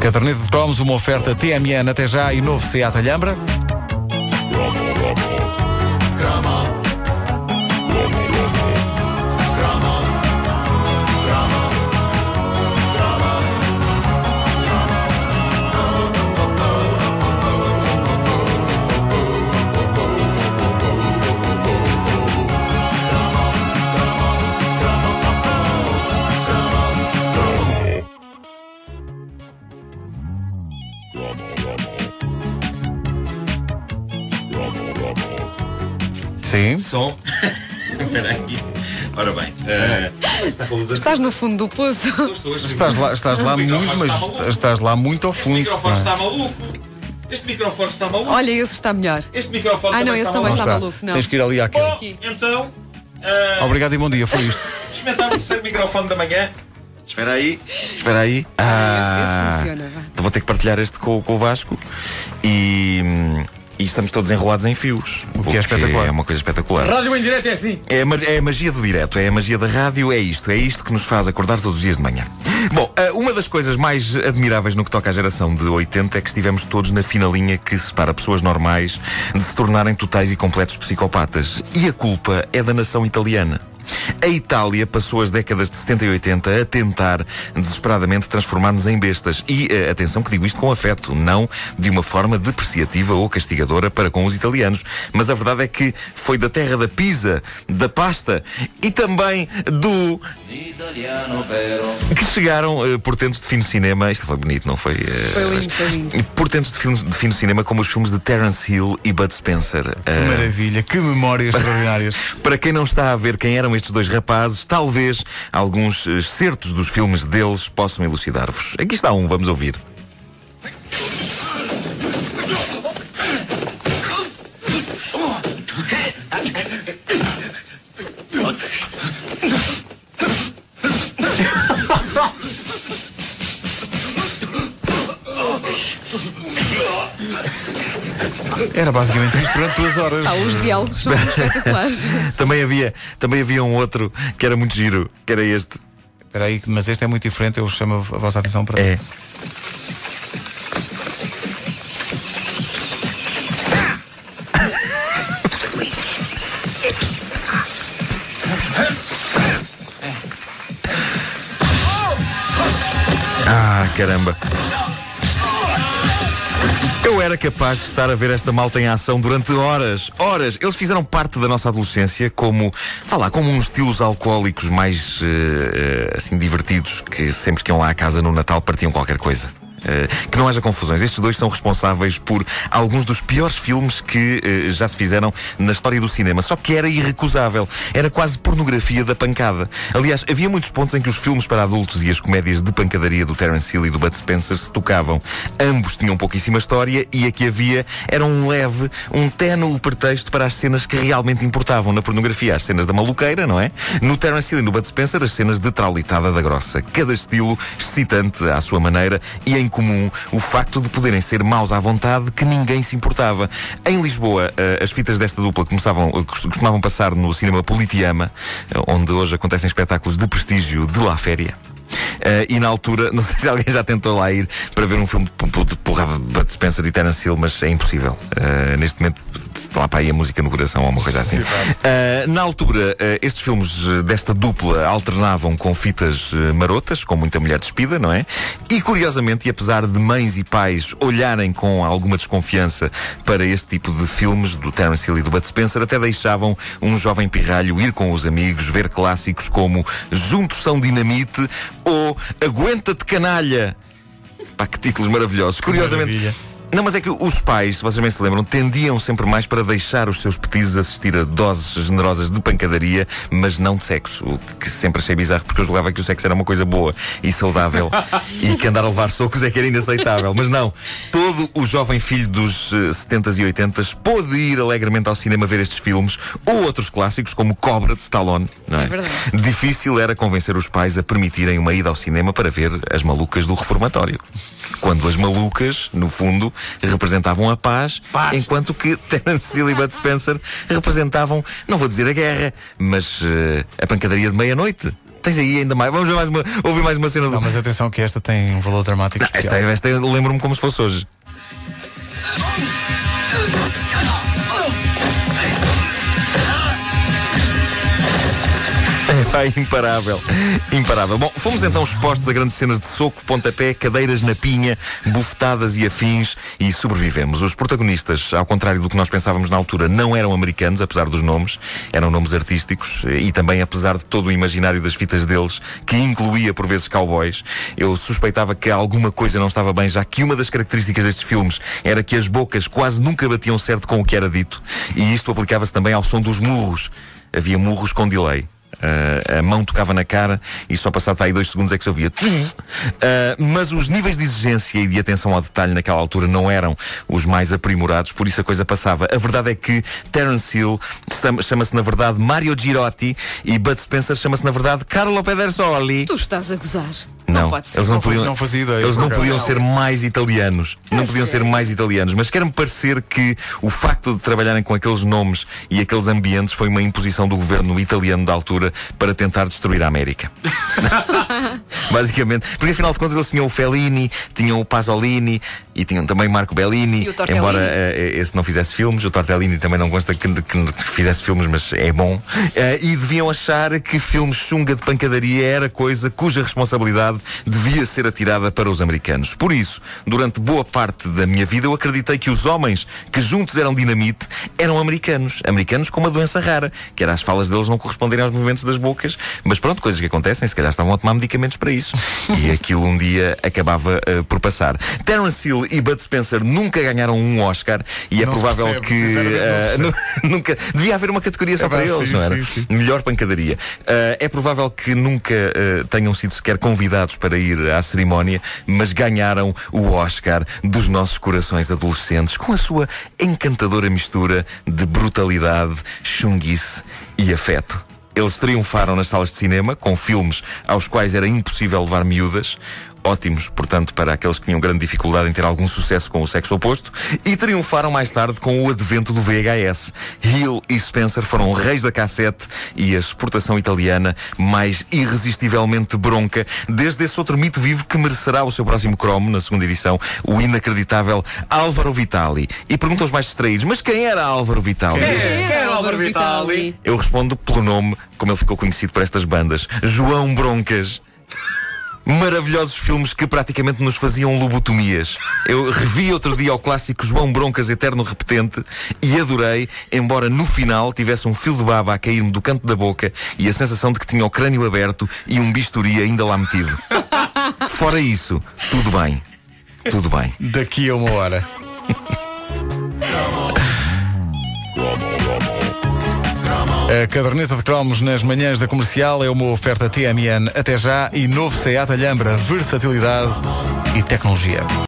Caderneta de cromos, uma oferta TMN até já e novo Seat Alhambra. Sim. Som. Espera aí. Ora bem, eh, está com luz Estás no fundo do poço. Estou, estou, estou. Estás lá, estás lá muito, está mas maluco. estás lá muito ao Este fundo. microfone não é? está maluco. Este microfone está maluco. Olha, esse está melhor. Este microfone Ah, não, esse está também está Está. maluco, não. Tens que ir ali àquele. Bom, Aqui. então, eh, Obrigado e bom dia, foi isto. experimentar o terceiro microfone da manhã. Espera aí, espera aí. Ah, esse- esse funciona, partilhar este com, com o Vasco e, e estamos todos enrolados em fios. O que é espetacular. É uma coisa espetacular. Rádio em direto é assim. É a, é a magia do direto, é a magia da rádio, é isto, é isto que nos faz acordar todos os dias de manhã. Bom, ah, uma das coisas mais admiráveis no que toca à geração de 80 é que estivemos todos na finalinha que separa pessoas normais de se tornarem totais e completos psicopatas. E a culpa é da nação italiana. A Itália passou as décadas de 70 e 80 a tentar desesperadamente transformar-nos em bestas. E eh, atenção que digo isto com afeto, não de uma forma depreciativa ou castigadora para com os italianos. Mas a verdade é que foi da terra da pizza, da pasta e também do. Que chegaram eh, portentos de fino cinema. Isto foi bonito, não foi? eh, Foi mas- lindo, foi lindo. Portentos de fino, de fino cinema, como os filmes de Terence Hill e Bud Spencer. Que Eh, maravilha, que memórias extraordinárias. para quem não está a ver quem eram estes dois rapazes, talvez alguns eh, certos dos filmes deles possam elucidar-vos. Aqui está um, vamos ouvir. Era basicamente isto durante duas horas. Ah, os diálogos são espetaculares. Também havia, também havia um outro que era muito giro, que era este. Espera aí, mas este é muito diferente, eu chamo a vossa atenção para. É. Ah, caramba. Era capaz de estar a ver esta malta em ação durante horas, horas. Eles fizeram parte da nossa adolescência como, lá, como uns tios alcoólicos mais, eh, assim, divertidos, que sempre que iam lá à casa no Natal partiam qualquer coisa. Eh, que não haja confusões. Estes dois são responsáveis por alguns dos piores filmes que eh, já se fizeram na história do cinema. Só que era irrecusável. Era quase pornografia da pancada. Aliás, havia muitos pontos em que os filmes para adultos e as comédias de pancadaria do Terence Hill e do Bud Spencer se tocavam. Ambos tinham pouquíssima história e a que havia era um leve, um ténue pretexto para as cenas que realmente importavam na pornografia. As cenas da maluqueira, não é? No Terence Hill e no Bud Spencer, as cenas de traulitada da grossa. Cada estilo excitante à sua maneira e em comum o facto de poderem ser maus à vontade que ninguém se importava. Em Lisboa, eh, as fitas desta dupla começavam, eh, cost- costumavam passar no cinema Politiama, eh, onde hoje acontecem espetáculos de prestígio de La Féria. Eh, e na altura, não sei se alguém já tentou lá ir para ver um filme de, po- de porrada de Bud Spencer e Terence Hill, mas é impossível. Eh, neste momento, lá para aí a música no coração ou uma coisa assim. Eh, na altura, estes filmes desta dupla alternavam com fitas marotas, com muita mulher despida, não é? E curiosamente, e apesar de mães e pais olharem com alguma desconfiança para este tipo de filmes do Terence Hill e do Bud Spencer, até deixavam um jovem pirralho ir com os amigos ver clássicos como Juntos são Dinamite ou Aguenta-te Canalha. Pá, que títulos maravilhosos. Curiosamente. maravilha. Não, mas é que os pais, se vocês bem se lembram, tendiam sempre mais para deixar os seus petizes assistir a doses generosas de pancadaria, mas não de sexo. O que sempre achei bizarro, porque eu julgava que o sexo era uma coisa boa e saudável e que andar a levar socos é que era inaceitável. Mas não. Todo o jovem filho dos eh, 70s e 80s pôde ir alegremente ao cinema ver estes filmes ou outros clássicos, como Cobra de Stallone. Não é? É verdade. Difícil era convencer os pais a permitirem uma ida ao cinema para ver as malucas do reformatório. Quando as malucas, no fundo, representavam a paz, enquanto que Terence Hill e Bud Spencer representavam, não vou dizer a guerra, mas eh, a pancadaria de meia-noite. Tens aí ainda mais. Vamos ver mais uma, ouvir mais uma cena do. Não, mas atenção que esta tem um valor dramático Esta, especial. esta eu lembro-me como se fosse hoje. É pá, imparável. Imparável. Bom, fomos então expostos a grandes cenas de soco, pontapé, cadeiras na pinha, bufetadas e afins e sobrevivemos. Os protagonistas, ao contrário do que nós pensávamos na altura, não eram americanos, apesar dos nomes, eram nomes artísticos e também apesar de todo o imaginário das fitas deles, que incluía por vezes cowboys. Eu suspeitava que alguma coisa não estava bem, já que uma das características destes filmes era que as bocas quase nunca batiam certo com o que era dito e isto aplicava-se também ao som dos murros. Havia murros com delay. Uh, a mão tocava na cara e só passado aí dois segundos é que se ouvia. Uh, mas os níveis de exigência e de atenção ao detalhe naquela altura não eram os mais aprimorados, por isso a coisa passava. A verdade é que Terence Hill chama-se na verdade Mario Girotti e Bud Spencer chama-se na verdade Carlo Pedersoli. Tu estás a gozar. Não, Não pode ser. eles não, Não podiam, não fazia ideia, eles não podiam ser mais italianos. Não podiam ser mais italianos. Mas quer-me parecer que o facto de trabalharem com aqueles nomes e aqueles ambientes foi uma imposição do governo italiano da altura para tentar destruir a América. Basicamente. Porque afinal de contas eles tinham o Fellini, tinham o Pasolini e tinham também Marco Bellini. Embora eh, esse não fizesse filmes, o Tortellini também não consta que, que- que fizesse filmes, mas é bom. Eh, e deviam achar que filmes chunga de pancadaria era coisa cuja responsabilidade devia ser atirada para os americanos. Por isso, durante boa parte da minha vida, eu acreditei que os homens que juntos eram dinamite eram americanos. Americanos com uma doença rara, que era as falas deles não corresponderem aos movimentos das bocas. Mas pronto, coisas que acontecem, se calhar estavam a tomar medicamentos para isso. E aquilo um dia acabava eh, por passar. Terence Hill e Bud Spencer nunca ganharam um Oscar e é Não provável percebe, que nu- nunca devia haver uma categoria só É para pá, eles, sim, não era? sim, sim. Melhor pancadaria. Eh, é provável que nunca eh, tenham sido sequer convidados para ir à cerimónia, mas ganharam o Oscar dos nossos corações adolescentes com a sua encantadora mistura de brutalidade, chunguice e afeto. Eles triunfaram nas salas de cinema com filmes aos quais era impossível levar miúdas. Ótimos, portanto, para aqueles que tinham grande dificuldade em ter algum sucesso com o sexo oposto, e triunfaram mais tarde com o advento do VHS. Hill e Spencer foram reis da cassete e a exportação italiana mais irresistivelmente bronca, desde esse outro mito vivo que merecerá o seu próximo cromo, na segunda edição, o inacreditável Álvaro Vitali. E perguntam os mais distraídos, mas quem era Álvaro Vitali? Quem Quem era Álvaro? Vitali? Eu respondo pelo nome, como ele ficou conhecido por estas bandas: João Broncas. Maravilhosos filmes que praticamente nos faziam lobotomias. Eu revi outro dia o clássico João Broncas Eterno Repetente e adorei, embora no final tivesse um fio de baba a cair-me do canto da boca e a sensação de que tinha o crânio aberto e um bisturi ainda lá metido. Fora isso, tudo bem. Tudo bem. Daqui a uma hora. A caderneta de cromos nas manhãs da comercial é uma oferta TMN até já e novo Seat Alhambra, versatilidade e tecnologia.